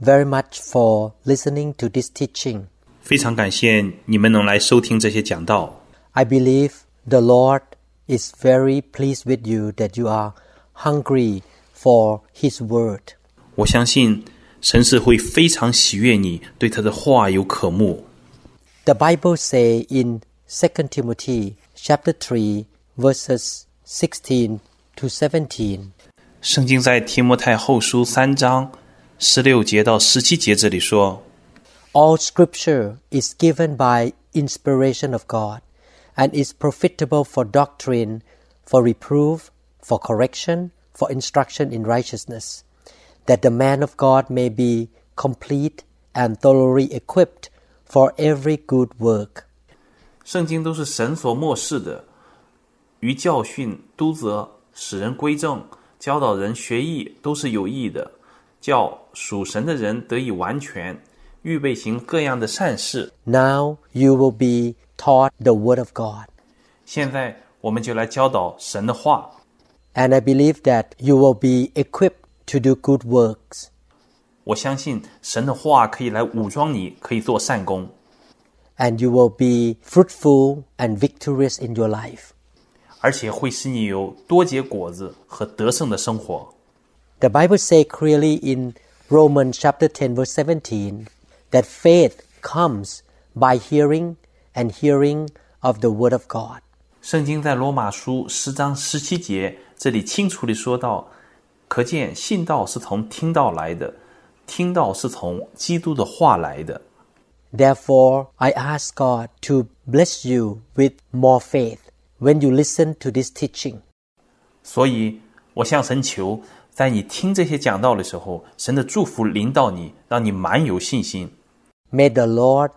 very much for listening to this teaching. 非常感谢你们能来收听这些讲道。 I believe the Lord is very pleased with you that you are hungry for His word. 我相信神是会非常喜悦你，对他的话有渴慕。 The Bible say in 2 Timothy chapter 3 verses 16 to 17. 圣经在提摩太后书三章 十六节到十七节这里说：“All Scripture is given by inspiration of God, and is profitable for doctrine, for reproof, for correction, for instruction in righteousness, that the man of God may be complete and thoroughly equipped for every good work。”圣经都是神所默示的，于教训、督责、使人归正、教导人学艺，都是有益的，叫属神的人得以完全，预备行各样的善事。 Now you will be taught the Word of God. 现在我们就来教导神的话， And I believe that you will be equipped to do good works. 我相信神的话可以来武装你，可以做善功， And you will be fruitful and victorious in your life. 而且会使你有多结果子和得胜的生活。 The Bible says clearly in Romans chapter 10 verse 17 that faith comes by hearing and hearing of the word of God. 圣经在罗马书十章十七节这里清楚地说到，可见信道是从听道来的，听道是从基督的话来的。 Therefore, I ask God to bless you with more faith when you listen to this teaching. 所以，我向神求， 在你听这些讲道的时候，神的祝福临到你，让你满有信心。 May the Lord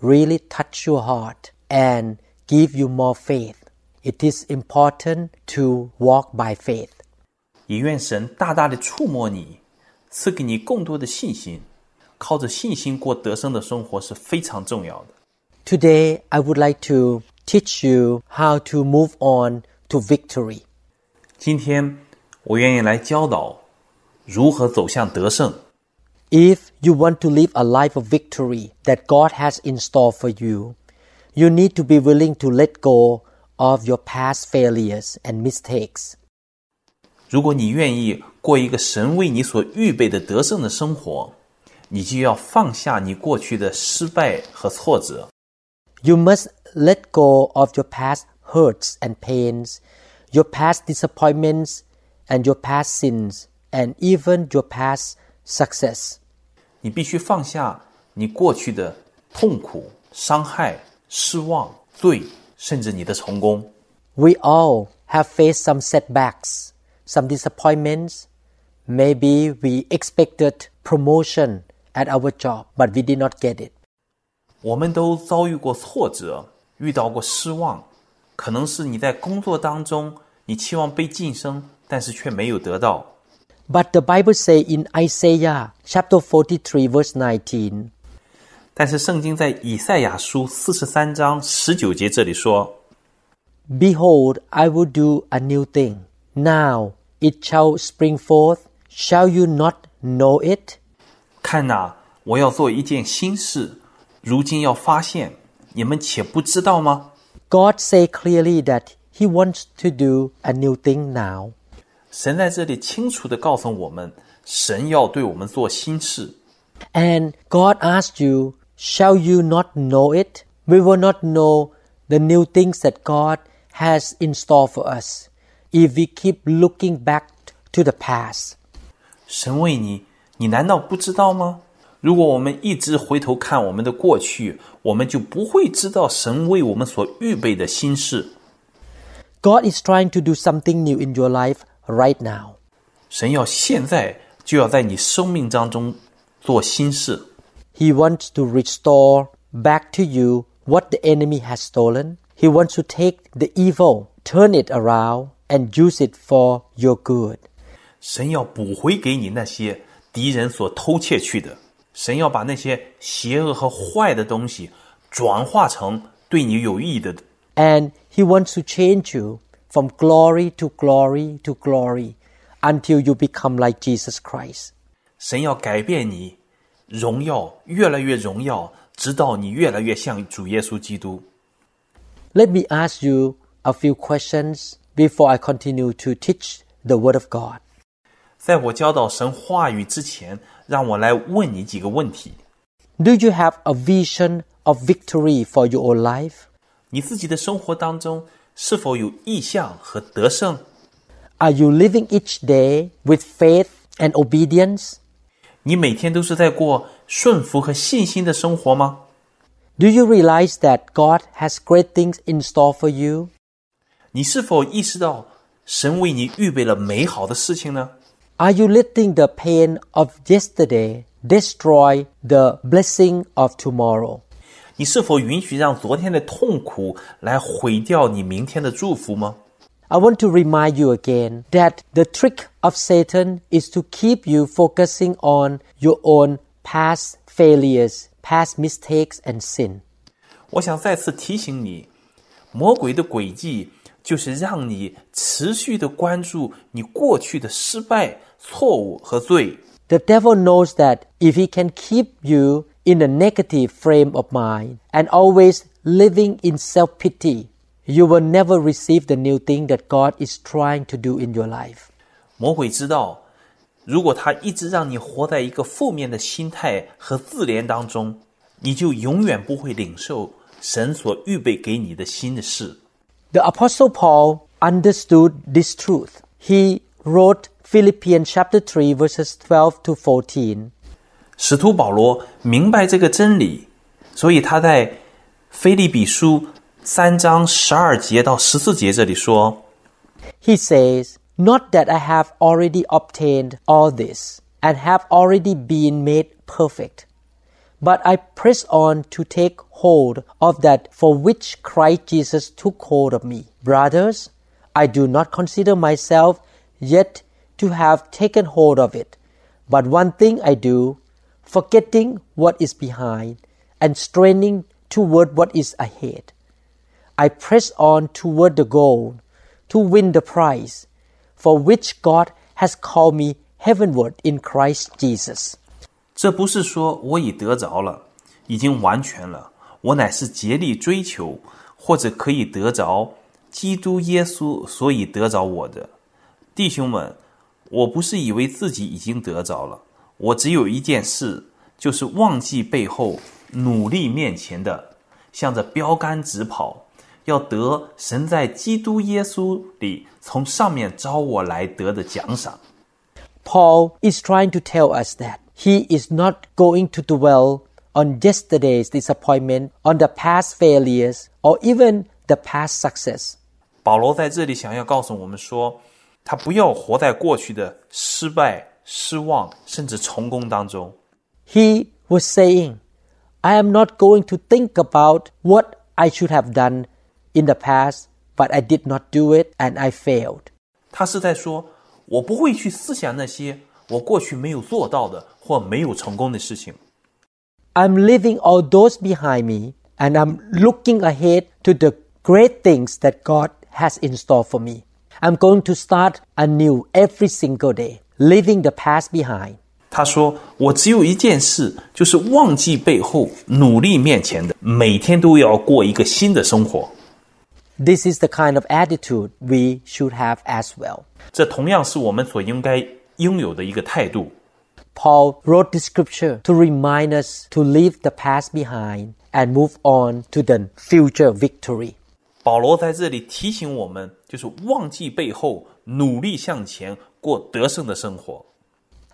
really touch your heart and give you more faith. It is important to walk by faith. 也愿神大大的触摸你，赐给你更多的信心。靠着信心过得胜的生活是非常重要的。 Today, I would like to teach you how to move on to victory. 今天， 我愿意来教导如何走向得胜。 If you want to live a life of victory that God has in store for you, you need to be willing to let go of your past failures and mistakes. 如果你愿意过一个神为你所预备的得胜的生活，你就要放下你过去的失败和挫折。 You must let go of your past hurts and pains, your past disappointments and your past sins, and even your past success. 你必须放下你过去的痛苦、伤害、失望、罪，甚至你的成功。 We all have faced some setbacks, some disappointments. Maybe we expected promotion at our job, but we did not get it. 我们都遭遇过挫折，遇到过失望，可能是你在工作当中，你期望被晋升， 但是却没有得到。 But the Bible say in Isaiah chapter 43 verse 19, 但是圣经在以赛亚书四十三章十九节这里说： Behold, I will do a new thing. Now it shall spring forth. Shall you not know it? 看哪，我要做一件新事，如今要发现，你们且不知道吗？ God say clearly that he wants to do a new thing now. 神在这里清楚地告诉我们，神要对我们做新事。 And God asked you, shall you not know it? We will not know the new things that God has in store for us if we keep looking back to the past. 神为你，你难道不知道吗？如果我们一直回头看我们的过去，我们就不会知道神为我们所预备的新事。 God is trying to do something new in your life right now. 神要现在就要在你生命当中做新事。 He wants to restore back to you what the enemy has stolen. He wants to take the evil, turn it around, and use it for your good. 神要补回给你那些敌人所偷窃去的，神要把那些邪恶和坏的东西转化成对你有益的。 And He wants to change you from glory to glory to glory until you become like Jesus Christ. 神要改变你，荣耀越来越荣耀，直到你越来越像主耶稣基督。 Let me ask you a few questions before I continue to teach the Word of God. 在我教导神话语之前，让我来问你几个问题： Do you have a vision of victory for your own life? 你自己的生活当中 是否有意向和得胜？ Are you living each day with faith and obedience? 你每天都是在过顺服和信心的生活吗？ Do you realize that God has great things in store for you? 你是否意识到神为你预备了美好的事情呢？ Are you letting the pain of yesterday destroy the blessing of tomorrow? 你是否允许让昨天的痛苦来毁掉你明天的祝福吗？ I want to remind you again that the trick of Satan is to keep you focusing on your own past failures, past mistakes, and sin. 我想再次提醒你，魔鬼的诡计就是让你持续的关注你过去的失败、错误和罪。 The devil knows that if he can keep you in a negative frame of mind and always living in self pity, you will never receive the new thing that God is trying to do in your life. 魔鬼知道，如果他一直让你活在一个负面的心态和自怜当中，你就永远不会领受神所预备给你的新的事。 The Apostle Paul understood this truth. He wrote Philippians chapter 3 verses 12 to 14. 使徒保罗明白这个真理，所以他在腓立比书三章十二节到十四节这里说。 He says, Not that I have already obtained all this and have already been made perfect, but I press on to take hold of that for which Christ Jesus took hold of me. Brothers, I do not consider myself yet to have taken hold of it, but one thing I do, forgetting what is behind and straining toward what is ahead. I press on toward the goal to win the prize for which God has called me heavenward in Christ Jesus. 这不是说我已得着了，已经完全了，我乃是竭力追求，或者可以得着基督耶稣，所以得着我的弟兄们。我不是以为自己已经得着了， 我只有一件事，就是忘记背后，努力面前的，向着标杆直跑，要得神在基督耶稣里从上面招我来得的奖赏。 Paul is trying to tell us that he is not going to dwell on yesterday's disappointment, on the past failures, or even the past success. 保罗在这里想要告诉我们说，他不要活在过去的失败、 失望，甚至成功当中。 He was saying, I am not going to think about what I should have done in the past, but I did not do it and I failed. 他是在说，我不会去思想那些我过去没有做到的或没有成功的事情。 I'm leaving all those behind me and I'm looking ahead to the great things that God has in store for me. I'm going to start anew every single day, leaving the past behind. 他说：“我只有一件事，就是忘记背后，努力面前的，每天都要过一个新的生活。 This is the kind of attitude we should have as well. 这同样是我们所应该拥有的一个态度。 Paul wrote this scripture to remind us to leave the past behind and move on to the future victory. 保罗在这里提醒我们，就是忘记背后，努力向前， 过得胜的生活。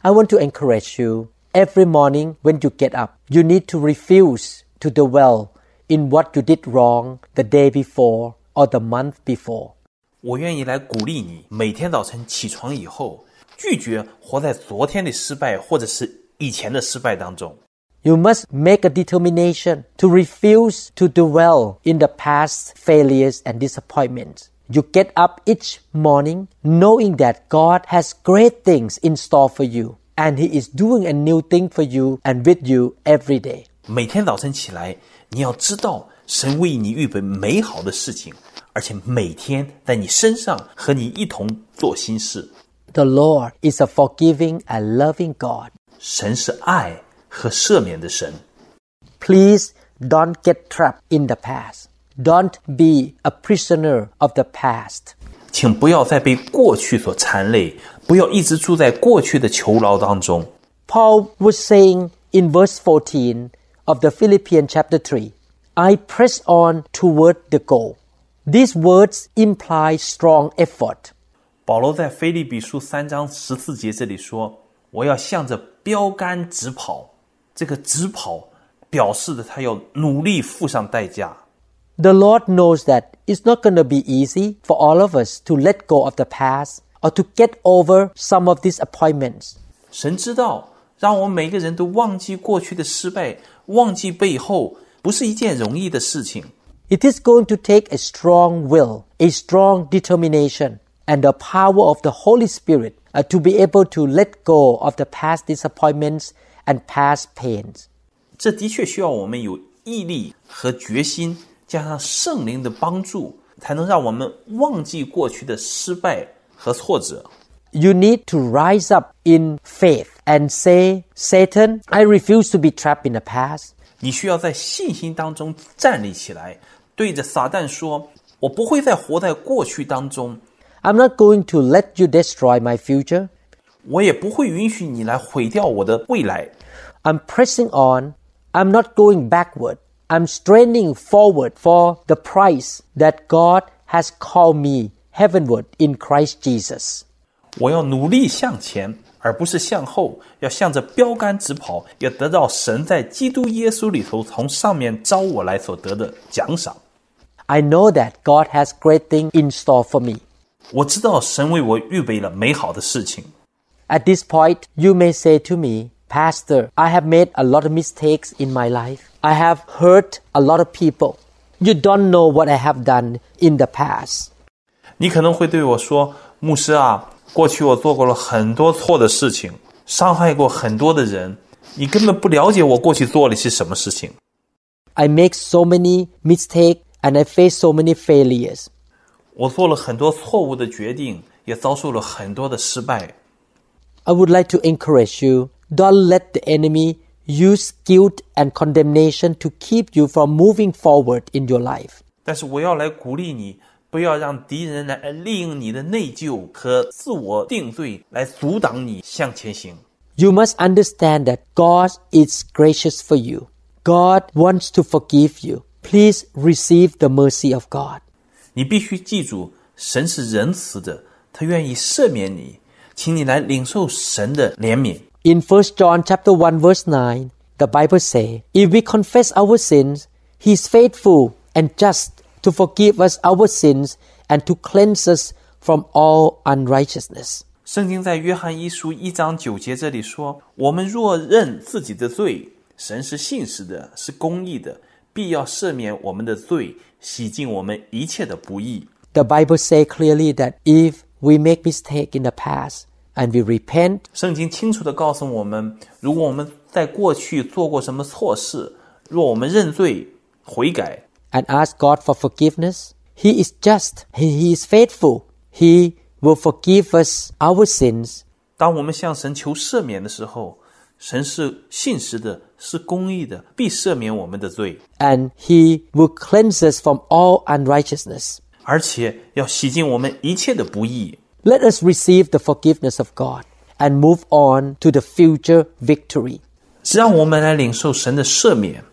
I want to encourage you every morning when you get up, you need to refuse to dwell in what you did wrong the day before or the month before. 我愿意来鼓励你，每天早晨起床以后，拒绝活在昨天的失败或者是以前的失败当中。 You must make a determination to refuse to dwell in the past failures and disappointments. You get up each morning knowing that God has great things in store for you and He is doing a new thing for you and with you every day. 每天早晨起来，你要知道神为你预备美好的事情，而且每天在你身上和你一同做新事。 The Lord is a forgiving and loving God. 神是爱和赦免的神。 Please don't get trapped in the past. Don't be a prisoner of the past. 请不要再被过去所缠累，不要一直住在过去的囚牢当中。 Paul was saying in verse 14 of the Philippians chapter 3, I press on toward the goal. These words imply strong effort. 保罗在腓立比书三章十四节这里说：“我要向着标杆直跑。”这个直跑表示的他要努力付上代价。 The Lord knows that it's not going to be easy for all of us to let go of the past or to get over some of disappointments. 神知道，让我们每个人都忘记过去的失败，忘记背后，不是一件容易的事情。 It is going to take a strong will, a strong determination, and the power of the Holy Spirit uh, to be able to let go of the past disappointments and past pains. 这的确需要我们有毅力和决心， 加上圣灵的帮助，才能让我们忘记过去的失败和挫折。 You need to rise up in faith and say, Satan, I refuse to be trapped in the past. 你需要在信心当中站立起来，对着撒旦说：“我不会再活在过去当中， I'm not going to let you destroy my future. 我也不会允许你来毁掉我的未来。 I'm pressing on. I'm not going backward. I'm straining forward for the prize that God has called me heavenward in Christ Jesus. 我要努力向前，而不是向后，要向着标杆直跑，要得到神在基督耶稣里头从上面招我来所得的奖赏。 I know that God has great things in store for me. 我知道神为我预备了美好的事情。 At this point, you may say to me, Pastor, I have made a lot of mistakes in my life. I have hurt a lot of people. You don't know what I have done in the past. 你可能会对我说：“牧师啊，过去我做过了很多错的事情，伤害过很多的人，你根本不了解我过去做了些什么事情。 I make so many mistakes and I face so many failures. 我做了很多错误的决定，也遭受了很多的失败。 I would like to encourage you don't let the enemy use guilt and condemnation to keep you from moving forward in your life. 但是我要来鼓励你，不要让敌人来利用你的内疚和自我定罪来阻挡你向前行。 You must understand that God is gracious for you. God wants to forgive you. Please receive the mercy of God. 你必须记住，神是仁慈的，他愿意赦免你，请你来领受神的怜悯。 In 1 John chapter 1 verse 9, the Bible say, If we confess our sins, he is faithful and just to forgive us our sins and to cleanse us from all unrighteousness. 圣经在约翰一书一章九节这里说：“我们若认自己的罪，神是信实的，是公义的，必要赦免我们的罪，洗净我们一切的不义。 The Bible say clearly that if we make mistake in the past and we repent ”圣经清楚地告诉我们，如果我们在过去做过什么错事，若我们认罪悔改， and ask God for forgiveness, he is just, he he is faithful. He will forgive us our sins 当我们向神求赦免的时候，神是信实的，是公义的，必赦免我们的罪， and he will cleanse us from all unrighteousness. 而且要洗净我们一切的不义。 Let us receive the forgiveness of God and move on to the future victory. 让我们来领受神的赦免，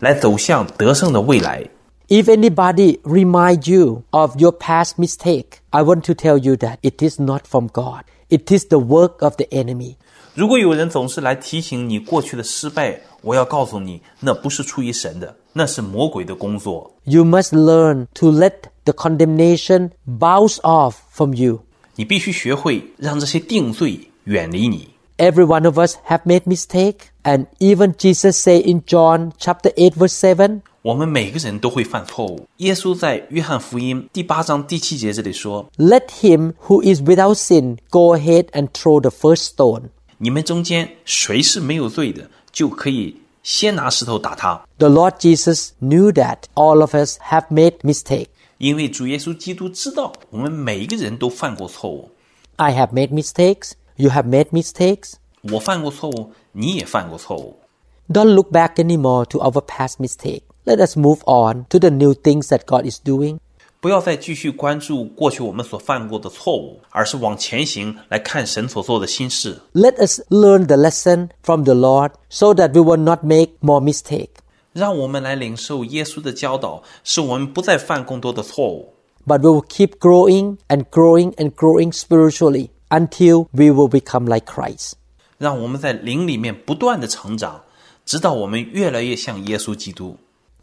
来走向得胜的未来。 If anybody remind you of your past mistake, I want to tell you that it is not from God. It is the work of the enemy. 如果有人总是来提醒你过去的失败，我要告诉你，那不是出于神的，那是魔鬼的工作。 You must learn to let the condemnation bounce off from you. 你必须学会让这些定罪远离你。 every one of us have made mistake. And even Jesus say in John chapter 8 verse 7, 我们每个人都会犯错误。耶稣在约翰福音第八章第七节这里说 Let him who is without sin go ahead and throw the first stone.：“ 你们中间谁是没有罪的，就可以先拿石头打他。 The Lord Jesus knew that all of us have made mistake. ” 因为主耶稣基督知道我们每一个人都犯过错误。 I have made mistakes. You have made mistakes. 我犯过错误，你也犯过错误。 Don't look back anymore to our past mistake. Let us move on to the new things that God is doing. 不要再继续关注过去我们所犯过的错误，而是往前行来看神所做的新事。 Let us learn the lesson from the Lord so that we will not make more mistake. 让我们来领受耶稣的教导，使我们不再犯更多的错误。 But we will keep growing and growing and growing spiritually until we will become like Christ. 让我们在灵里面不断的成长，直到我们越来越像耶稣基督。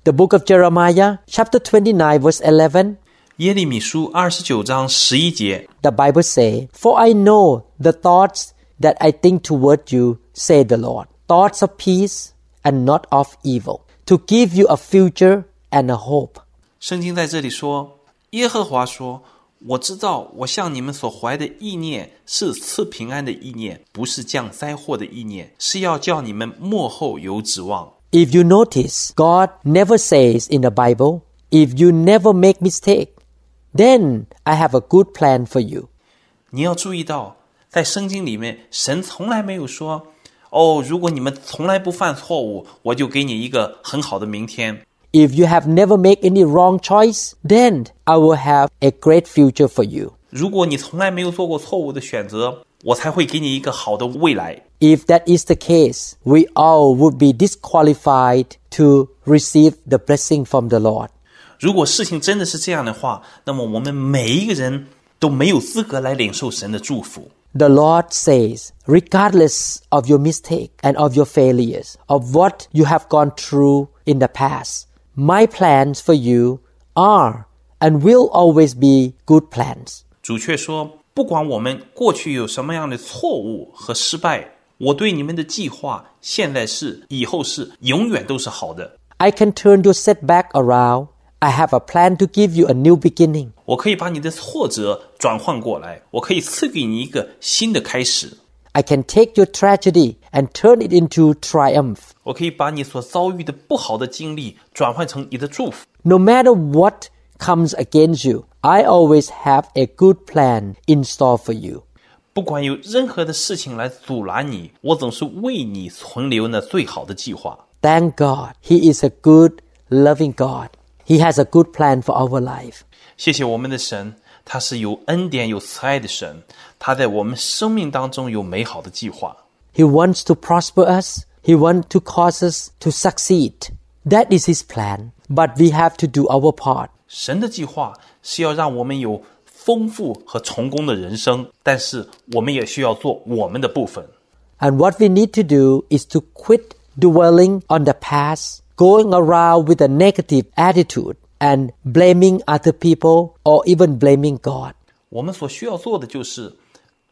The book of Jeremiah, chapter 29, verse 11, 耶利米书二十九章十一节， the Bible say, For I know the thoughts that I think toward you, say the Lord, thoughts of peace and not of evil, to give you a future and a hope. 圣经在这里说，耶和华说：“我知道我向你们所怀的意念是赐平安的意念，不是降灾祸的意念，是要叫你们幕后有指望。” If you notice, God never says in the Bible, if you never make mistake, then I have a good plan for you. 你要注意到，在圣经里面，神从来没有说：“ 哦，如果你们从来不犯错误，我就给你一个很好的明天。” If you have never made any wrong choice, then I will have a great future for you. 如果你从来没有做过错误的选择，我才会给你一个好的未来。 If that is the case, we all would be disqualified to receive the blessing from the Lord. 如果事情真的是这样的话，那么我们每一个人都没有资格来领受神的祝福。 The Lord says, regardless of your mistake and of your failures, of what you have gone through in the past, my plans for you are and will always be good plans. 主却说，不管我们过去有什么样的错误和失败，我对你们的计划现在是，以后是，永远都是好的。 I can turn your setback around. I have a plan to give you a new beginning. 我可以把你的挫折转换过来，我可以赐给你一个新的开始。 I can take your tragedy and turn it into triumph. 我可以把你所遭遇的不好的经历转换成你的祝福。 No matter what comes against you, I always have a good plan in store for you. 不管有任何的事情来阻拦你，我总是为你存留那最好的计划。 Thank God, He is a good, loving God. He has a good plan for our life. 谢谢我们的神，他是有恩典、有慈爱的神，他在我们生命当中有美好的计划。 He wants to prosper us. He wants to cause us to succeed. That is His plan. But we have to do our part. 神的计划是要让我们有丰富和成功的人生，但是我们也需要做我们的部分。 And what we need to do is to quit dwelling on the past, going around with a negative attitude and blaming other people or even blaming God. 我们所需要做的就是，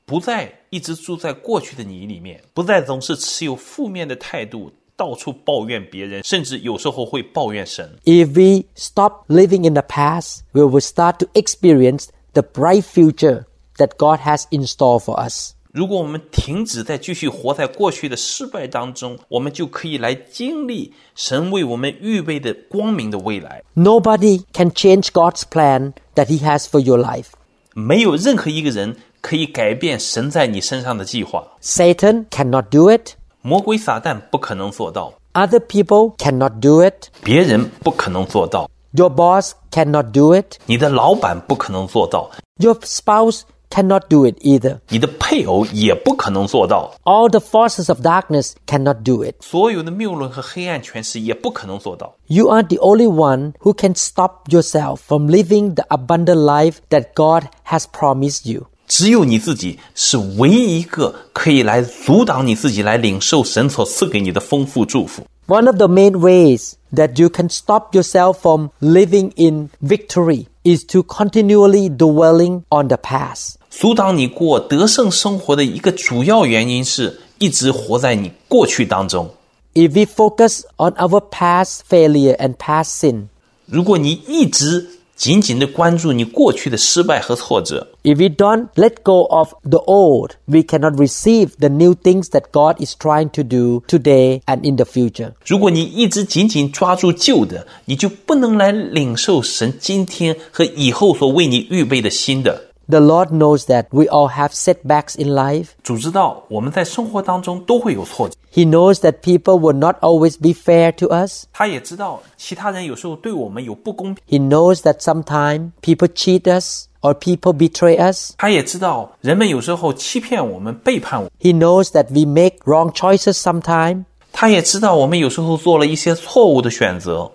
不再一直住在过去的你里面，不再总是持有负面的态度，到处抱怨别人，甚至有时候会抱怨神。 If we stop living in the past, we will start to experience the bright future that God has in store for us. 如果我们停止再继续活在过去的失败当中，我们就可以来经历神为我们预备的光明的未来。 Nobody can change God's plan that He has for your life. 没有任何一个人可以改变神在你身上的计划。 Satan cannot do it. 魔鬼撒旦不可能做到， Other people cannot do it. 别人不可能做到， Your boss cannot do it. 你的老板不可能做到， Your spouse cannot do it either. 你的配偶也不可能做到， All the forces of darkness cannot do it. 所有的谬论和黑暗权势也不可能做到。 You are the only one who can stop yourself from living the abundant life that God has promised you. 只有你自己是唯一一个可以来阻挡你自己来领受神所赐给你的丰富祝福。 One of the main ways that you can stop yourself from living in victory is to continually dwelling on the past. 阻挡你过得胜生活的一个主要原因是 一直活在你过去当中。 If we focus on our past failure and past sin, 如果你一直 紧紧的关注你过去的失败和挫折，if we don't let go of the old, we cannot receive the new things that God is trying to do today and in the future. 如果你一直紧紧抓住旧的，你就不能来领受神今天和以后所为你预备的新的。The Lord knows that we all have setbacks in life. 主知道我们在生活当中都会有挫折， He knows that people will not always be fair to us. 他也知道其他人有时候对我们有不公平， He knows that sometimes people cheat us or people betray us. 他也知道人们有时候欺骗我们、背叛我， He knows that we make wrong choices sometimes. 他也知道我们有时候做了一些错误的选择。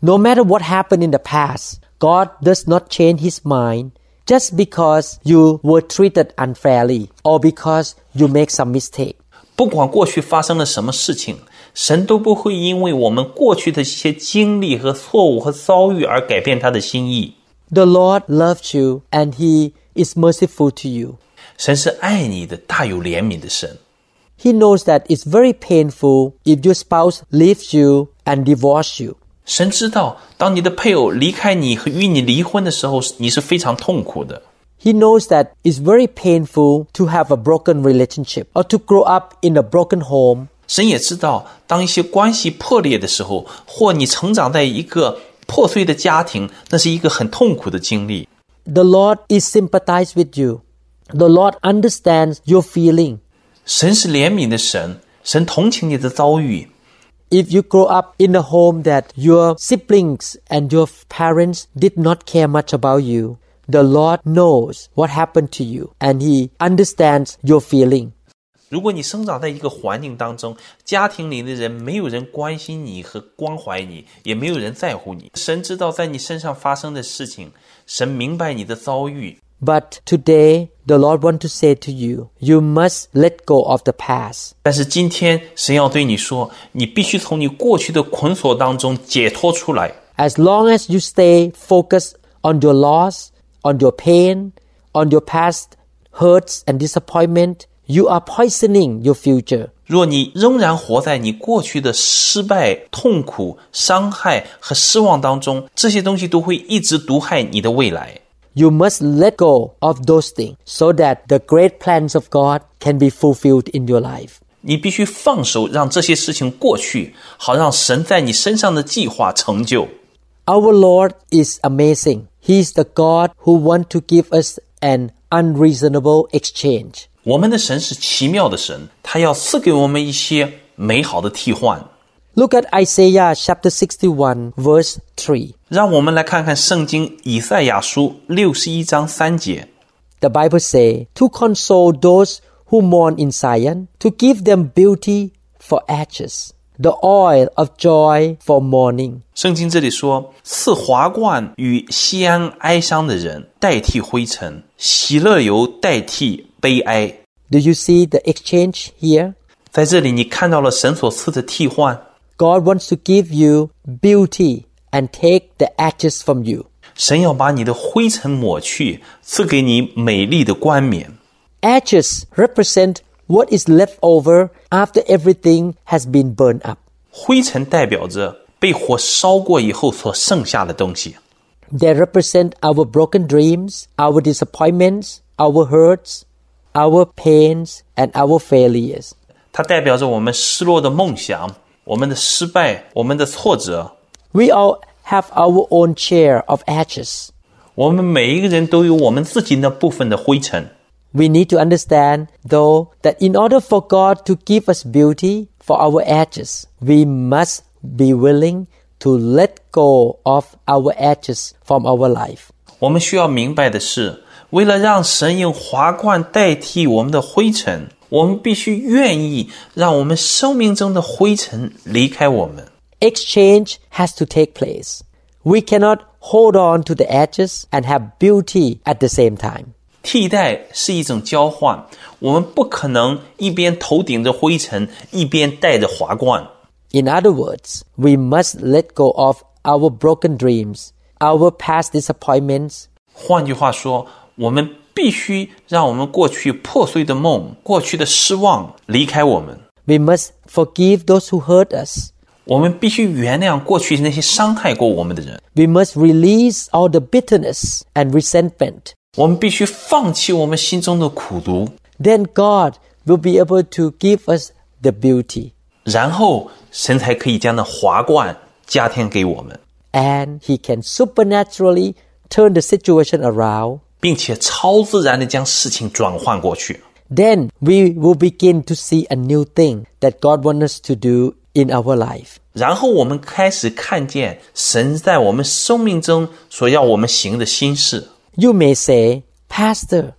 No matter what happened in the past, God does not change his mind just because you were treated unfairly or because you make some mistake. 不管过去发生了什么事情，神都不会因为我们过去的一些经历和错误和遭遇而改变他的心意。 The Lord loves you and he is merciful to you. 神是爱你的，大有怜悯的神。 He knows that it's very painful if your spouse leaves you and divorce you. 神知道，当你的配偶离开你和与你离婚的时候，你是非常痛苦的。 He knows that it's very painful to have a broken relationship or to grow up in a broken home. 神也知道，当一些关系破裂的时候，或你成长在一个破碎的家庭，那是一个很痛苦的经历。 The Lord is sympathized with you. The Lord understands your feeling. 神是怜悯的神，神同情你的遭遇。 If you grow up in a home that your siblings and your parents did not care much about you, the Lord knows what happened to you and He understands your feeling. 如果你生长在一个环境当中，家庭里的人没有人关心你和关怀你，也没有人在乎你。神知道在你身上发生的事情，神明白你的遭遇。 But today, the Lord wants to say to you, you must let go of the past. 但是今天，神要对你说，你必须从你过去的捆锁当中解脱出来。 As long as you stay focused on your loss, on your pain, on your past hurts and disappointment, you are poisoning your future. 若你仍然活在你过去的失败、痛苦、伤害和失望当中，这些东西都会一直毒害你的未来。 You must let go of those things so that the great plans of God can be fulfilled in your life. 你必须放手，让这些事情过去，好让神在你身上的计划成就。 Our Lord is amazing. He is the God who wants to give us an unreasonable exchange. 我们的神是奇妙的神，他要赐给我们一些美好的替换。 Look at Isaiah chapter 61 verse 3. 让我们来看看圣经以赛亚书六十一章三节。The Bible say to console those who mourn in Zion, to give them beauty for ashes, the oil of joy for mourning. 圣经这里说，赐华冠与锡安哀伤的人，代替灰尘；喜乐油代替悲哀。Do you see the exchange here? 在这里，你看到了神所赐的替换。God wants to give you beauty and take the ashes from you. 神要把你的灰尘抹去，赐给你美丽的冠冕。 Ashes represent what is left over after everything has been burned up. 灰尘代表着被火烧过以后所剩下的东西。 They represent our broken dreams, our disappointments, our hurts, our pains, and our failures. 它代表着我们失落的梦想、 我们的失败、我们的挫折。 We all have our own share of ashes. 我们每一个人都有我们自己那部分的灰尘。 We need to understand, though, that in order for God to give us beauty for our ashes, we must be willing to let go of our ashes from our life. 我们需要明白的是，为了让神用华冠代替我们的灰尘， 我们必须愿意让我们生命中的灰尘离开我们。 Exchange has to take place. We cannot hold on to the ashes and have beauty at the same time. 替代是一种交换，我们不可能一边头顶着灰尘，一边带着华冠。 In other words, we must let go of our broken dreams, our past disappointments, 换句话说，我们 必须让我们过去破碎的梦、过去的失望离开我们。 We must forgive those who hurt us. 我们必须原谅过去那些伤害过我们的人。 We must release all the bitterness and resentment. 我们必须放弃我们心中的苦毒， Then God will be able to give us the beauty. 然后神才可以将那华冠加添给我们， And He can supernaturally turn the situation around. 并且超自然的将事情转换过去。 Then we will begin to see a new thing that God wants us to do in our life. 然后我们开始看见神在我们生命中所要我们行的心事。 You may say, Pastor,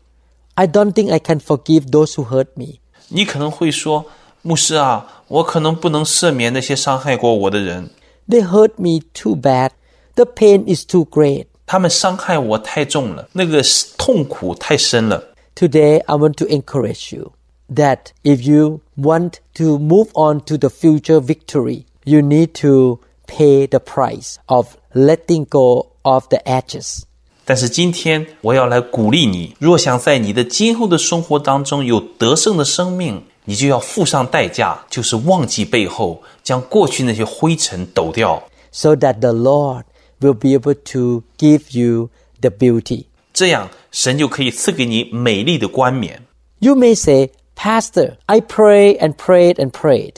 I don't think I can forgive those who hurt me. 你可能会说，牧师啊，我可能不能赦免那些伤害过我的人， They hurt me too bad. The pain is too great. 他们伤害我太重了，那个痛苦太深了。 Today, I want to encourage you that if you want to move on to the future victory, you need to pay the price of letting go of the edges. 但是今天我要来鼓励你，若想在你的今后的生活当中有得胜的生命，你就要付上代价，就是忘记背后，将过去那些灰尘抖掉， so that the Lord will be able to give you the beauty. 这样神就可以赐给你美丽的冠冕。 You may say, Pastor, I pray and prayed and prayed,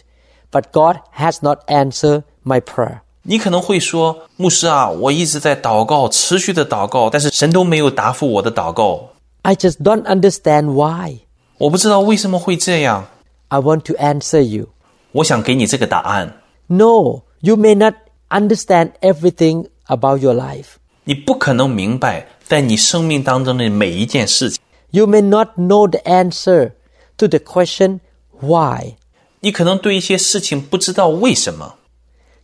but God has not answered my prayer. 你可能会说，牧师啊，我一直在祷告，持续的祷告，但是神都没有答复我的祷告， I just don't understand why. 我不知道为什么会这样。 I want to answer you. 我想给你这个答案。 No, you may not understand everything about your life. 你不可能明白在你生命当中的每一件事情， You may not know the answer to the question why. 你可能对一些事情不知道为什么。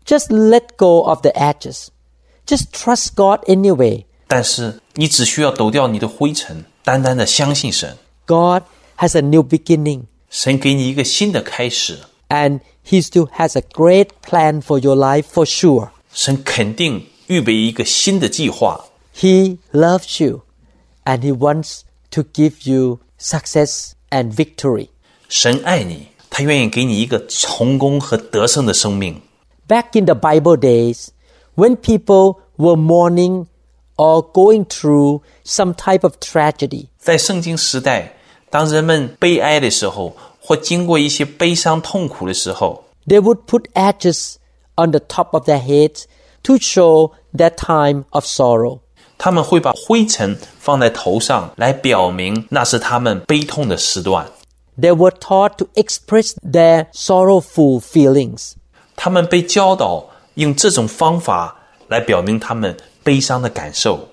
Just let go of the edges. Just trust God anyway. 但是你只需要抖掉你的灰尘，单单的相信神， God has a new beginning 神给你一个新的开始， and He still has a great plan for your life for sure. 神肯定 预备一个新的计划。 He loves you and He wants to give you success and victory. 神爱你，他愿意给你一个成功和得胜的生命。 Back in the Bible days, when people were mourning or going through some type of tragedy, 在圣经时代，当人们悲哀的时候，或经过一些悲伤痛苦的时候， they would put ashes on the top of their heads to show that time of sorrow. 他们会把灰尘放在头上，来表明那是他们悲痛的时段。 They were taught to express their sorrowful feelings. 他们被教导用这种方法来表明他们悲伤的感受，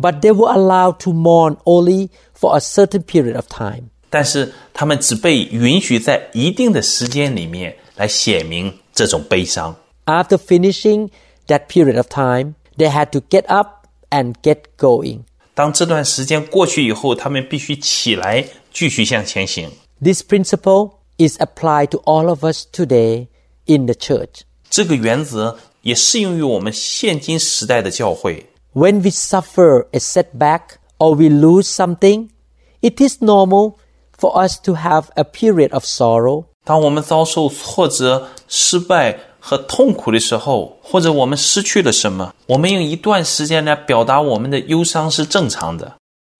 But they were allowed to mourn only for a certain period of time. 但是他们只被允许在一定的时间里面来显明这种悲伤。 After finishing that period of time, they had to get up and get going. 当这段时间过去以后，他们必须起来继续向前行。 This principle is applied to all of us today in the church. 这个原则也适用于我们现今时代的教会。 When we suffer a setback or we lose something, it is normal for us to have a period of sorrow. 当我们遭受挫折、失败 和痛苦的时候，或者我们失去了什么，我们用一段时间来表达我们的忧伤是正常的。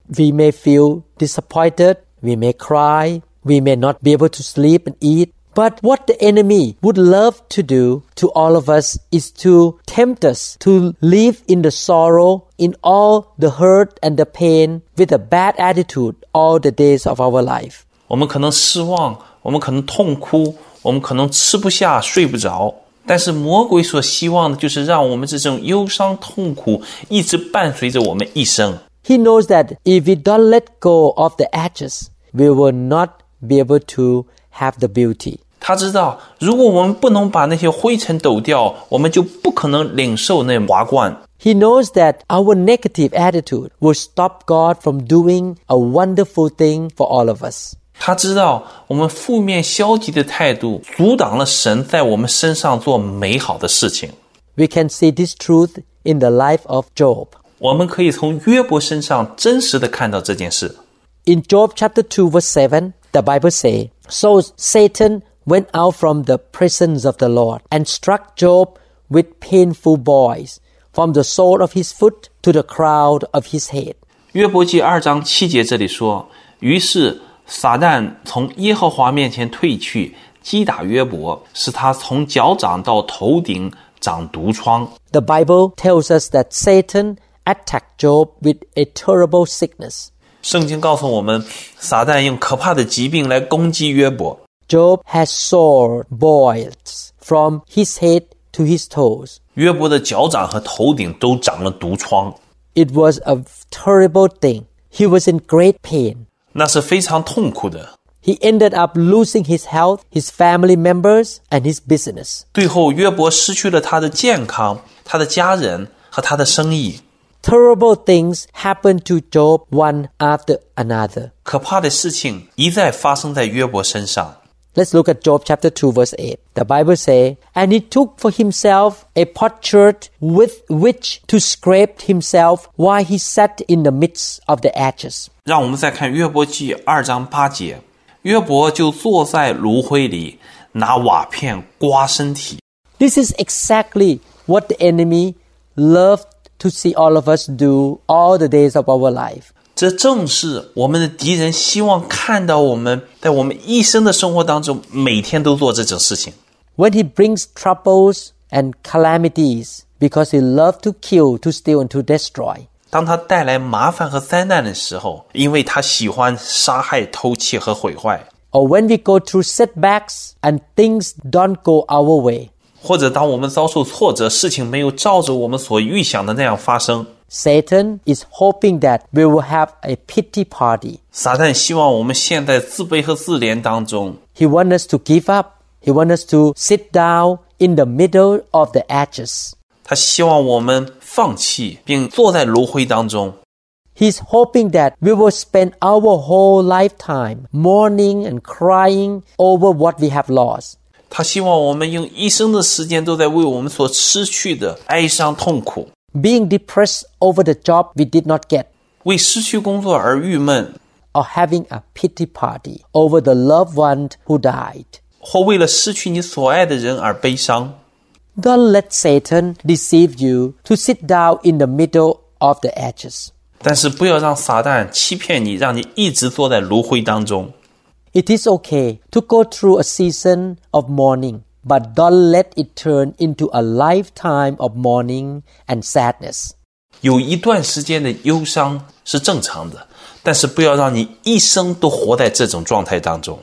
We may feel disappointed, we may cry, we may not be able to sleep and eat. But what the enemy would love to do to all of us is to tempt us to live in the sorrow, in all the hurt and the pain with a bad attitude all the days of our life. 我们可能失望，我们可能痛哭，我们可能吃不下、睡不着。 但是魔鬼所希望的就是让我们这种忧伤、痛苦一直伴随着我们一生。 He knows that if we don't let go of the edges, we will not be able to have the beauty. 他知道，如果我们不能把那些灰尘抖掉，我们就不可能领受那华冠。 He knows that our negative attitude will stop God from doing a wonderful thing for all of us. 他知道，我们负面消极的态度阻挡了神在我们身上做美好的事情。 We can see this truth in the life of Job. 我们可以从约伯身上真实的看到这件事。 In Job chapter 2 verse 7, the Bible say, So Satan went out from the presence of the Lord and struck Job with painful boils from the sole of his foot to the crown of his head. 约伯记二章七节这里说：“于是 撒旦从耶和华面前退去，击打约伯，使他从脚掌到头顶长毒疮。 The Bible tells us that Satan attacked Job with a terrible sickness. ”圣经告诉我们，撒旦用可怕的疾病来攻击约伯。 Job has sore boils from his head to his toes. 约伯的脚掌和头顶都长了毒疮， It was a terrible thing. He was in great pain. 那是非常痛苦的。 He ended up losing his health, his family members, and his business. 最后，约伯失去了他的健康、他的家人和他的生意。 Terrible things happened to Job one after another. 可怕的事情一再发生在约伯身上。 Let's look at Job chapter 2 verse 8. The Bible say, And he took for himself a potsherd with which to scrape himself while he sat in the midst of the ashes. 让我们再看约伯记二章八节，约伯就坐在炉灰里，拿瓦片刮身体。 This is exactly what the enemy loved to see all of us do all the days of our life. 这正是我们的敌人希望看到我们在我们一生的生活当中，每天都做这种事情。 When he brings troubles and calamities because he loves to kill, to steal, and to destroy. 当他带来麻烦和灾难的时候，因为他喜欢杀害、偷窃和毁坏， Or when we go through setbacks and things don't go our way. 或者当我们遭受挫折，事情没有照着我们所预想的那样发生， Satan is hoping that we will have a pity party. 撒旦希望我们陷在自卑和自怜当中， He wants us to give up. He wants us to sit down in the middle of the ashes. 他希望我们放弃，并坐在炉灰当中。 He's hoping that we will spend our whole lifetime mourning and crying over what we have lost. 他希望我们用一生的时间都在为我们所失去的哀伤痛苦， being depressed over the job we did not get, 为失去工作而郁闷， or having a pity party over the loved one who died. 或为了失去你所爱的人而悲伤。 Don't let Satan deceive you to sit down in the middle of the ashes. 但是不要让撒旦欺骗你，让你一直坐在炉灰当中。 It is okay to go through a season of mourning, but don't let it turn into a lifetime of mourning and sadness. 有一段时间的忧伤是正常的，但是不要让你一生都活在这种状态当中。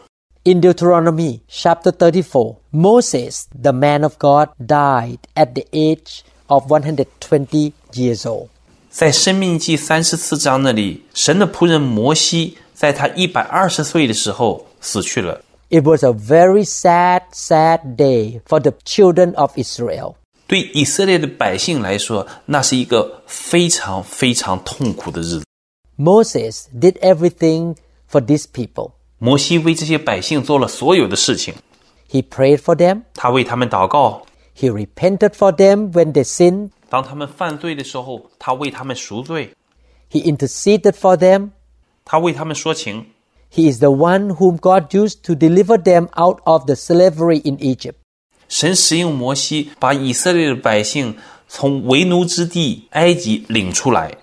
in Deuteronomy chapter 34, Moses, the man of God, died at the age of 120 years old. 在《申命记》三十四章那里，神的仆人摩西在他一百二十岁的时候死去了。It was a very sad, sad day for the children of Israel. 对以色列的百姓来说，那是一个非常非常痛苦的日子。Moses did everything for these people. 摩西为这些百姓做了所有的事情， He prayed for them. 他为他们祷告。 He repented for them when they sinned. 当他们犯罪的时候，他为他们赎罪， He interceded for them. 他为他们说情。 He is the one whom God used to deliver them out of the slavery in Egypt. 神使用摩西把以色列的百姓从为奴之地埃及领出来，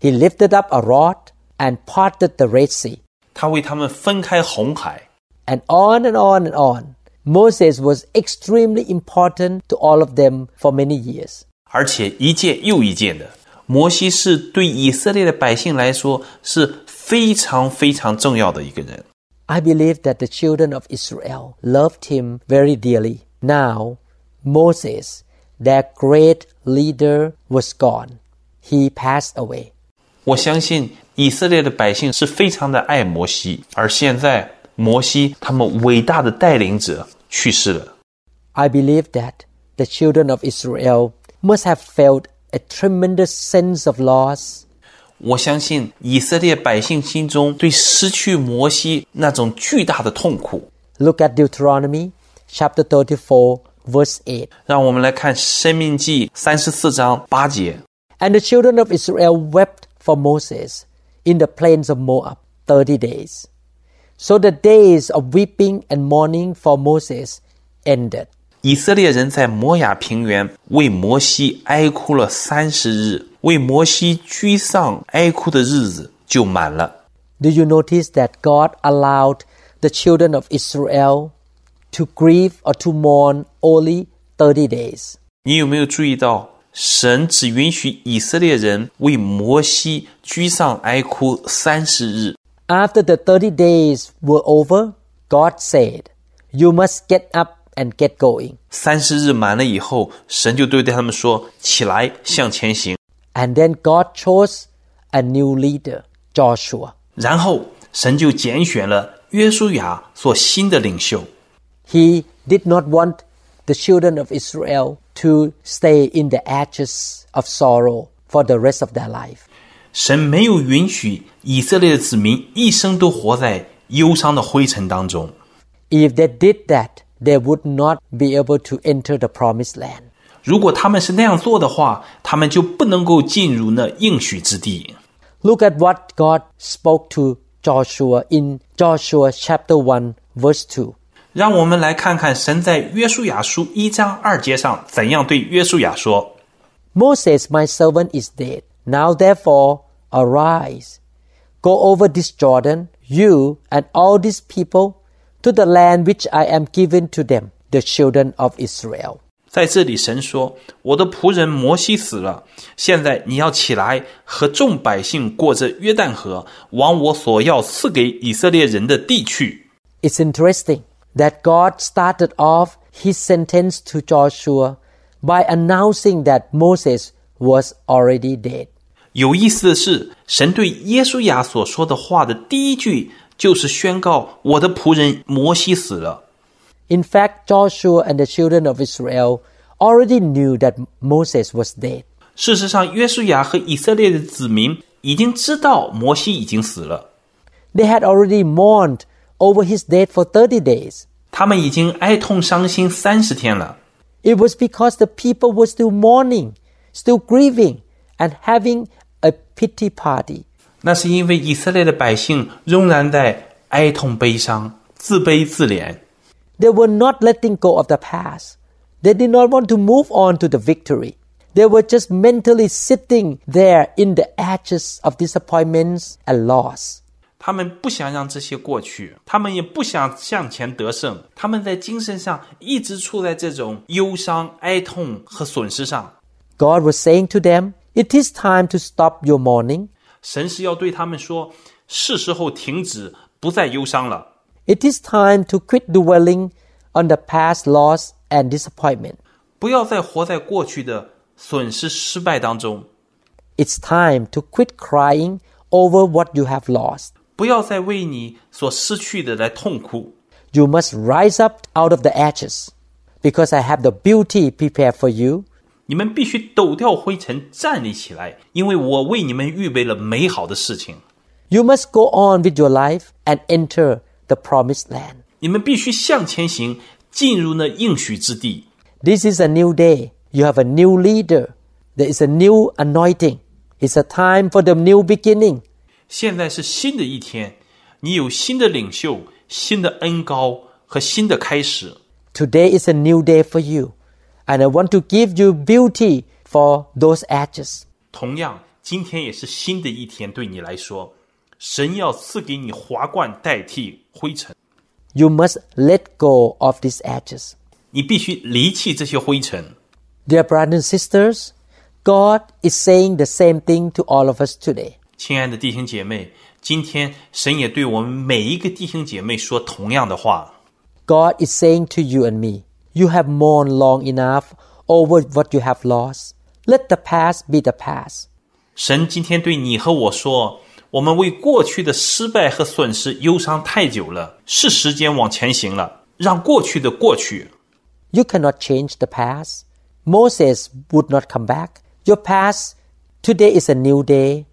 He lifted up a rod and parted the Red Sea. 他为他们分开红海。 And on and on and on. Moses was extremely important to all of them for many years. 而且一届又一届的。摩西是对以色列的百姓来说是非常非常重要的一个人。 I believe that the children of Israel loved him very dearly. Now, Moses, their great leader, was gone. He passed away. 我相信 以色列的百姓是非常的爱摩西，而现在摩西他们伟大的带领者去世了。I believe that the children of Israel must have felt a tremendous sense of loss. 我相信以色列百姓心中对失去摩西那种巨大的痛苦。Look at Deuteronomy chapter thirty-four, verse eight. 让我们来看《申命记》三十四章八节。And the children of Israel wept for Moses in the plains of Moab 30 days. So the days of weeping and mourning for Moses ended. 以色列人在摩押平原为摩西哀哭了三十日，为摩西居丧哀哭的日子就满了。Do you notice that God allowed the children of Israel to grieve or to mourn only thirty days? 你有没有注意到？神只允许以色列人为摩西居上哀哭三十日？ After the 30 days were over, God said, You must get up and get going. 三十日满了以后，神就对他们说：“起来，向前行。 And then God chose a new leader, Joshua. ”然后神就拣选了约书亚做新的领袖。 He did not want the children of Israel to stay in the ashes of sorrow for the rest of their life. 神没有允许以色列的子民一生都活在忧伤的灰尘当中。 If they did that, they would not be able to enter the promised land. 如果他们是那样做的话，他们就不能够进入那应许之地。 Look at what God spoke to Joshua in Joshua chapter 1 verse 2. 让我们来看看神在约书亚书一章二节上怎样对约书亚说： Moses, my servant, is dead. Now therefore, arise, go over this Jordan, you and all these people, to the land which I am giving to them, the children of Israel. 在这里，神说：“我的仆人摩西死了，现在你要起来，和众百姓过着约旦河，往我所要赐给以色列人的地去。 It's interesting that God started off his sentence to Joshua by announcing that Moses was already dead. 有意思的是，神对约书亚所说的话的第一句就是宣告：“我的仆人摩西死了。” In fact, Joshua and the children of Israel already knew that Moses was dead. 事实上，约书亚和以色列的子民已经知道摩西已经死了。They had already mourned over his death for 30 days. 他们已经哀痛伤心三十天了。 It was because the people were still mourning, still grieving, and having a pity party. 那是因为以色列的百姓仍然在哀痛悲伤、自卑自怜。 They were not letting go of the past. They did not want to move on to the victory. They were just mentally sitting there in the ashes of disappointments and loss. 他们不想让这些过去，他们也不想向前得胜，他们在精神上一直处在这种忧伤、哀痛和损失上。 God was saying to them, It is time to stop your mourning. 神是要对他们说：是时候停止，不再忧伤了。 It is time to quit dwelling on the past loss and disappointment. 不要再活在过去的损失、失败当中， It's time to quit crying over what you have lost. 不要再为你所失去的来痛哭。 You must rise up out of the ashes because I have the beauty prepared for you. 你们必须抖掉灰尘，站立起来，因为我为你们预备了美好的事情。 You must go on with your life and enter the promised land. 你们必须向前行，进入那应许之地。 This is a new day. You have a new leader. There is a new anointing. It's a time for the new beginning. 现在是新的一天，你有新的领袖、新的恩膏和新的开始。Today is a new day for you, and I want to give you beauty for those edges. 同样，今天也是新的一天，对你来说，神要赐给你华冠代替灰尘。You must let go of these edges. 你必须离弃这些灰尘。Dear brothers and sisters, God is saying the same thing to all of us today. 亲爱的弟兄姐妹，今天神也对我们每一个弟兄姐妹说同样的话。 God is saying to you and me, you have mourned long enough over what you have lost. Let the past be the past. 神今天对你和我说：“我们为过去的失败和损失忧伤太久了，是时间往前行了，让过去的过去。 You cannot change the past. Moses would not come back. Your past, today is a new day.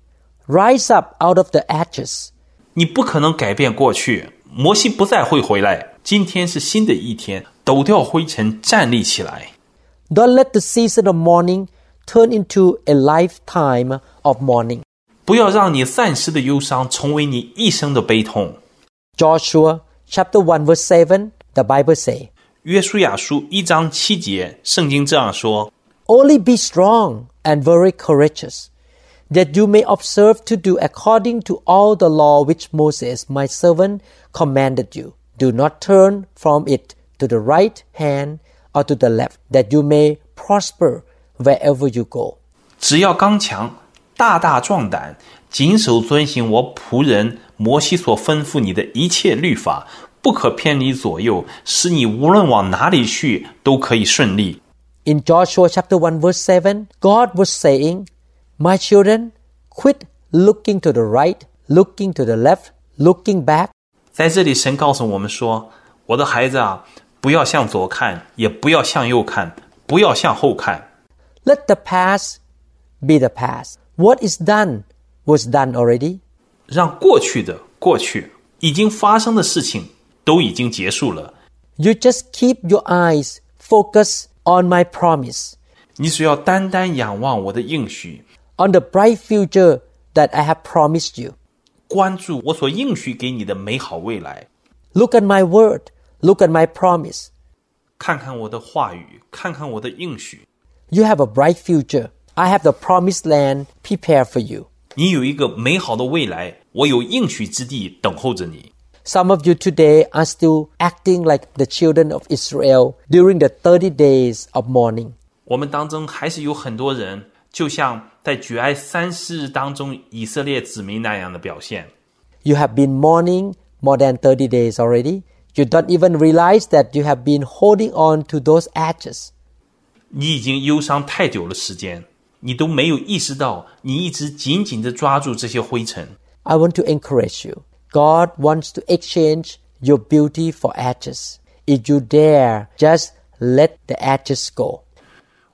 Rise up out of the ashes. 你不可能改变过去。摩西不再会回来。今天是新的一天，抖掉灰尘，站立起来。 Don't let the season of mourning turn into a lifetime of mourning. 不要让你暂时的忧伤成为你一生的悲痛。 Joshua chapter 1 verse 7, the Bible say, 约书亚书一章七节，圣经这样说： Only be strong and very courageous, that you may observe to do according to all the law which Moses my servant commanded you. Do not turn from it to the right hand or to the left, that you may prosper wherever you go. 只要刚强，大大壮胆，谨守遵行我仆人摩西所吩咐你的一切律法，不可偏离左右，使你无论往哪里去都可以顺利。 In Joshua chapter 1 verse 7, God was saying, My children, quit looking to the right, looking to the left, looking back, 在这里，神告诉我们说：“我的孩子啊，不要向左看，也不要向右看，不要向后看。 Let the past be the past. What is done was done already. 让过去的过去，已经发生的事情都已经结束了。 You just keep your eyes focused on my promise, 你只要单单仰望我的应许， on the bright future that I have promised you. 关注我所应许给你的美好未来。 Look at my word. Look at my promise. 看看我的话语，看看我的应许。 You have a bright future. I have the promised land prepared for you. 你有一个美好的未来，我有应许之地等候着你。 Some of you today are still acting like the children of Israel during the 30 days of mourning. 我们当中还是有很多人，就像 在举哀三十日当中以色列子民那样的表现。 You have been mourning more than 30 days already. You don't even realize that you have been holding on to those ashes. 你已经忧伤太久了时间，你都没有意识到，你一直紧紧地抓住这些灰尘。 I want to encourage you. God wants to exchange your beauty for ashes. If you dare, just let the ashes go.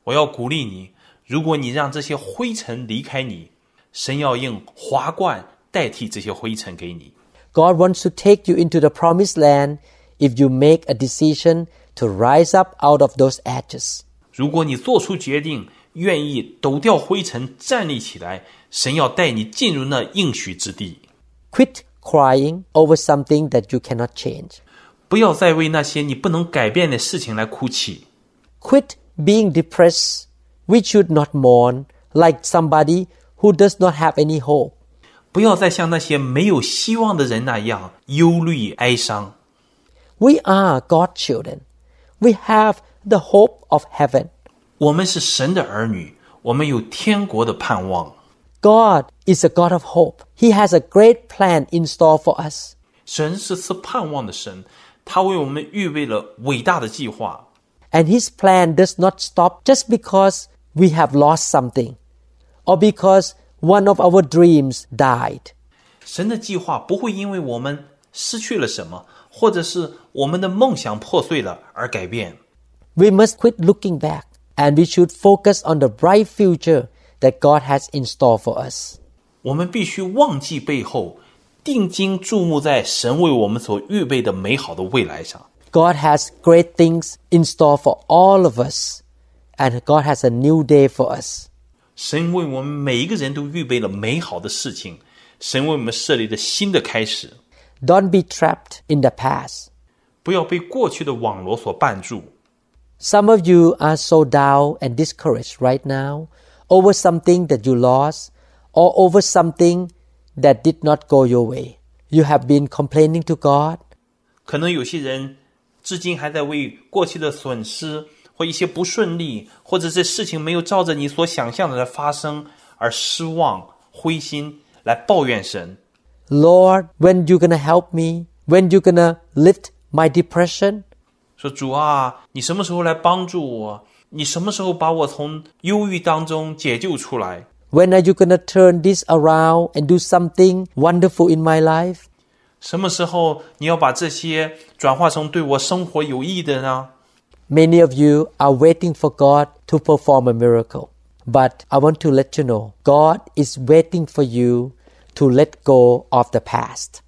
我要鼓励你， 如果你让这些灰尘离开你，神要用华冠代替这些灰尘给你。 God wants to take you into the promised land if you make a decision to rise up out of those ashes. 如果你做出决定，愿意抖掉灰尘，站立起来，神要带你进入那应许之地。 Quit crying over something that you cannot change. 不要再为那些你不能改变的事情来哭泣。 Quit being depressed. We should not mourn like somebody who does not have any hope. 不要再像那些没有希望的人那样忧虑哀伤。 We are God's children. We have the hope of heaven. 我们是神的儿女，我们有天国的盼望。 God is a God of hope. He has a great plan in store for us. 神是赐盼望的神，他为我们预备了伟大的计划。 And His plan does not stop just because we have lost something or because one of our dreams died. 神的计划不会因为我们失去了什么，或者是我们的梦想破碎了而改变。 We must quit looking back and we should focus on the bright future that God has in store for us. 我们必须忘记背后，定睛注目在神为我们所预备的美好的未来上。 God has great things in store for all of us, and God has a new day for us. 神为我们每一个人都预备了美好的事情，神为我们设立了新的开始。 Don't be trapped in the past. 不要被过去的网罗所绊住。 Some of you are so down and discouraged right now over something that you lost or over something that did not go your way. You have been complaining to God. 可能有些人至今还在为过去的损失 或一些不顺利，或者这事情没有照着你所想象的来发生而失望、灰心，来抱怨神。 Lord, when you gonna help me? When you gonna lift my depression? 说主啊，你什么时候来帮助我？你什么时候把我从忧郁当中解救出来？ When are you gonna turn this around and do something wonderful in my life? 什么时候你要把这些转化成对我生活有益的呢？ Many of you are waiting for God to perform a miracle. But I want to let you know God is waiting for you to let go of the past.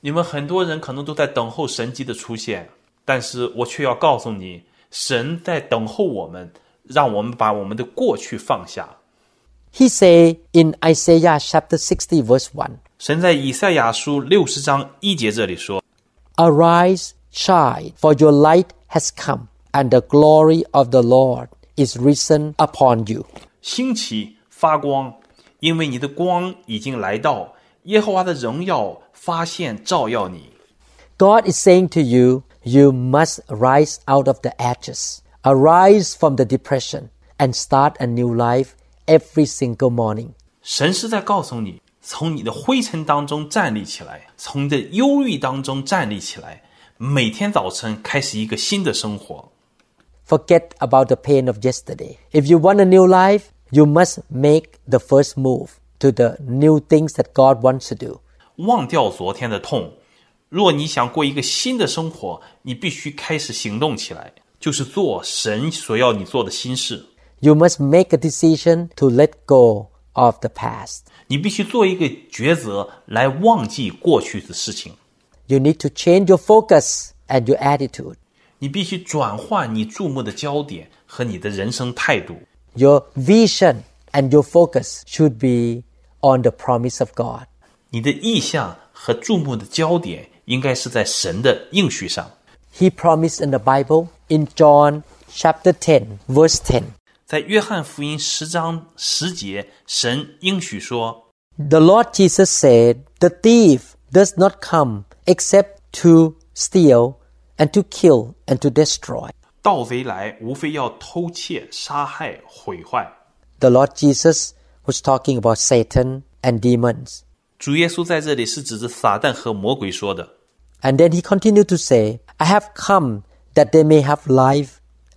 你们很多人可能都在等候神迹的出现，但是我却要告诉你，神在等候我们，让我们把我们的过去放下。 He say in Isaiah chapter 60 verse 1, 神在以赛亚书六十章一节这里说 Arise, shine, for your light has come, and the glory of the Lord is risen upon you.：“ 兴起发光，因为你的光已经来到，耶和华的荣耀发现照耀你。” God is saying to you, you must rise out of the ashes, arise from the depression, and start a new life every single morning. 神是在告诉你，从你的灰尘当中站立起来，从你的忧郁当中站立起来，每天早晨开始一个新的生活。 Forget about the pain of yesterday. If you want a new life, you must make the first move to the new things that God wants to do. 忘掉昨天的痛。若你想过一个新的生活，你必须开始行动起来，就是做神所要你做的新事。 You must make a decision to let go of the past. 你必须做一个抉择，来忘记过去的事情。 You need to change your focus and your attitude. 你必须转换你注目的焦点和你的人生态度。 Your vision and your focus should be on the promise of God. 你的意向和注目的焦点应该是在神的应许上。 He promised in the Bible in John chapter 10 verse 10. 在约翰福音十章十节，神应许说 The Lord Jesus said, The thief does not come except to steal and to kill and to destroy.：“ 盗贼来，无非要偷窃、杀害、毁坏。 The Lord Jesus was talking about Satan and demons. ”主耶稣在这里是指着撒旦和魔鬼说的。 And then he continued to say, I have come that they may have life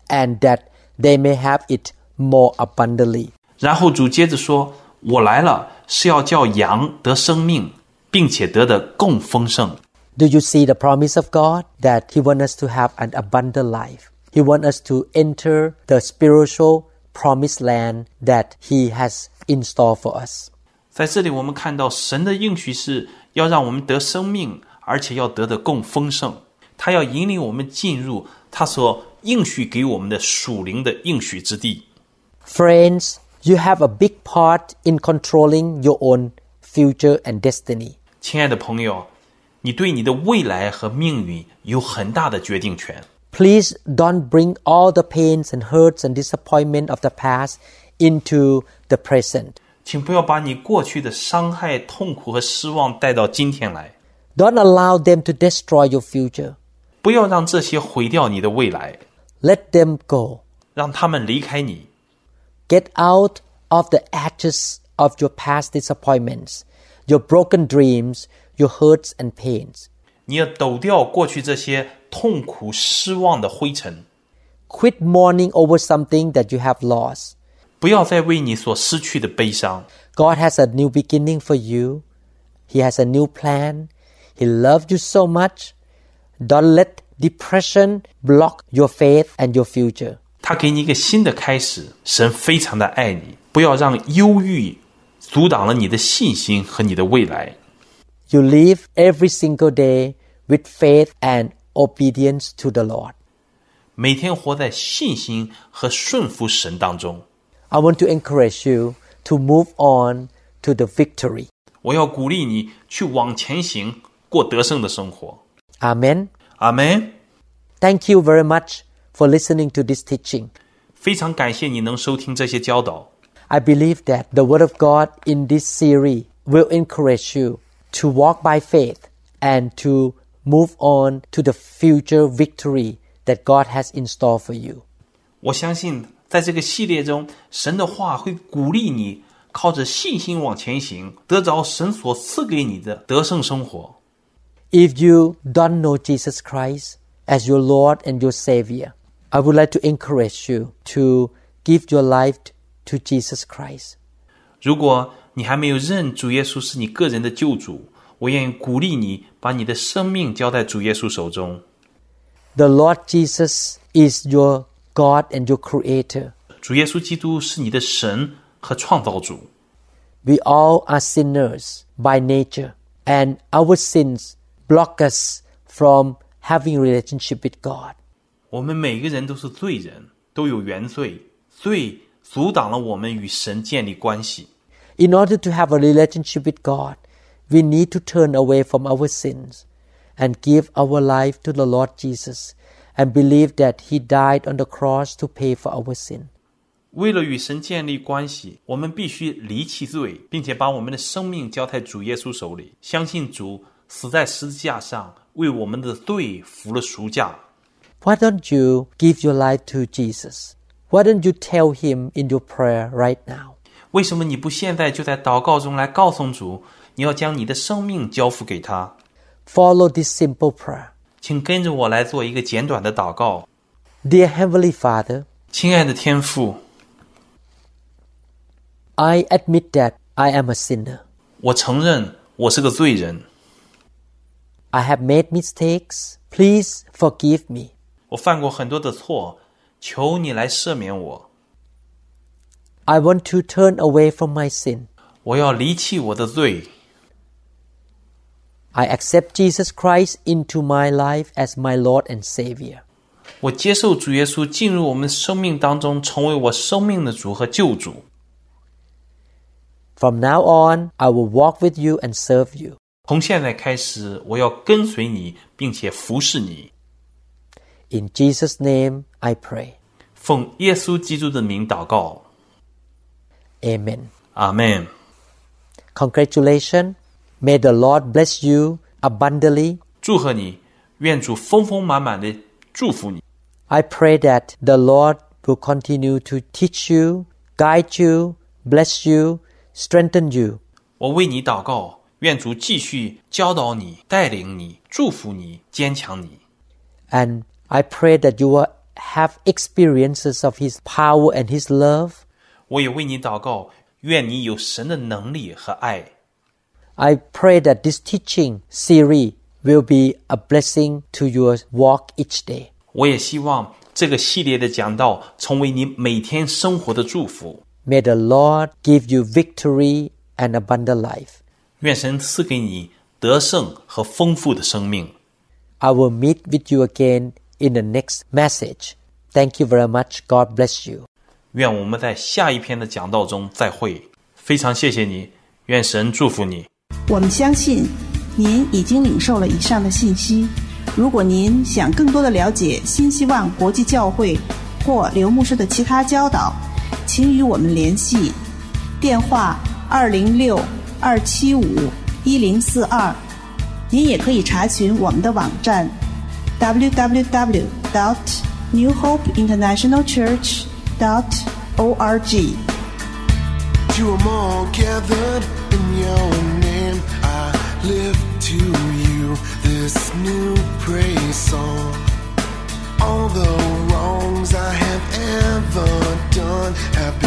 and that they may have it more abundantly. 然后主接着说：“我来了，是要叫羊得生命，并且得的更丰盛。 Do you see the promise of God that He wants us to have an abundant life? He wants us to enter the spiritual promised land that He has in store for us. ”在这里，我们看到神的应许是要让我们得生命，而且要得的更丰盛。他要引领我们进入他所应许给我们的属灵的应许之地。 Friends, you have a big part in controlling your own future and destiny. 亲爱的朋友， 你对你的未来和命运有很大的决定权。 Please don't bring all the pains and hurts and disappointment of the past into the present. 请不要把你过去的伤害、痛苦和失望带到今天来， Don't allow them to destroy your future. 不要让这些毁掉你的未来， Let them go. 让他们离开你。 Get out of the ashes of your past disappointments, your broken dreams, your hurts and pains. 你要抖掉过去这些痛苦、失望的灰尘， Quit mourning over something that you have lost. 不要再为你所失去的悲伤。 God has a new beginning for you. He has a new plan. He loves you so much. Don't let depression block your faith and your future. 他给你一个新的开始，神非常的爱你，不要让忧郁阻挡了你的信心和你的未来。 You live every single day with faith and obedience to the Lord. 每天活在信心和顺服神当中。 I want to encourage you to move on to the victory. 我要鼓励你去往前行，过得胜的生活。 Amen. 阿门。 Thank you very much for listening to this teaching. 非常感谢你能收听这些教导。 I believe that the Word of God in this series will encourage you to walk by faith and to move on to the future victory that God has in store for you. 我相信在这个系列中，神的话会鼓励你靠着信心往前行，得着神所赐给你的得胜生活。 If you don't know Jesus Christ as your Lord and your Savior, I would like to encourage you to give your life to Jesus Christ. 如果 你还没有认主耶稣是你个人的救主，我愿意鼓励你把你的生命交在主耶稣手中。 The Lord Jesus is your God and your Creator. 主耶稣基督是你的神和创造主。 We all are sinners by nature, and our sins block us from having a relationship with God. 我们每个人都是罪人，都有原罪，罪 阻挡了我们与神建立关系。 In order to have a relationship with God, we need to turn away from our sins and give our life to the Lord Jesus and believe that He died on the cross to pay for our sin. 为了与神建立关系，我们必须离弃罪，并且把我们的生命交在主耶稣手里，相信主死在十字架上，为我们的罪付了赎价。 Why don't you give your life to Jesus? Why don't you tell Him in your prayer right now? 为什么你不现在就在祷告中来告诉主，你要将你的生命交付给他？ Follow this simple prayer. 请跟着我来做一个简短的祷告。 Dear Heavenly Father, 亲爱的天父， I admit that I am a sinner. 我承认我是个罪人， I have made mistakes. Please forgive me. 我犯过很多的错，求你来赦免我。 I want to turn away from my sin. 我要离弃我的罪， I accept Jesus Christ into my life as my Lord and Savior. 我接受主耶稣进入我们生命当中，成为我生命的主和救主。 From now on, I will walk with you and serve you. 从现在开始，我要跟随你，并且服侍你。 In Jesus' name, I pray. 奉耶稣基督的名祷告， Amen. 阿门。 Congratulations. May the Lord bless you abundantly. 祝贺你，愿主丰丰满满的祝福你。 I pray that the Lord will continue to teach you, guide you, bless you, strengthen you. 我为你祷告，愿主继续教导你、带领你、祝福你、坚强你。 And I pray that you will have experiences of His power and His love. 我也为你祷告，愿你有神的能力和爱。 I pray that this teaching series will be a blessing to your walk each day. 我也希望这个系列的讲道成为你每天生活的祝福。 May the Lord give you victory and abundant life. 愿神赐给你得胜和丰富的生命。 I will meet with you again in the next message. Thank you very much. God bless you. 愿我们在下一篇的讲道中再会。非常谢谢你，愿神祝福你。我们相信您已经领受了以上的信息。如果您想更多的了解新希望国际教会或刘牧师的其他教导，请与我们联系，电话二零六二七五一零四二。您也可以查询我们的网站 www. dot New Hope International Church dot org。To 'em all gathered in your name, I lift to you this new praise song. All the wrongs I have ever done have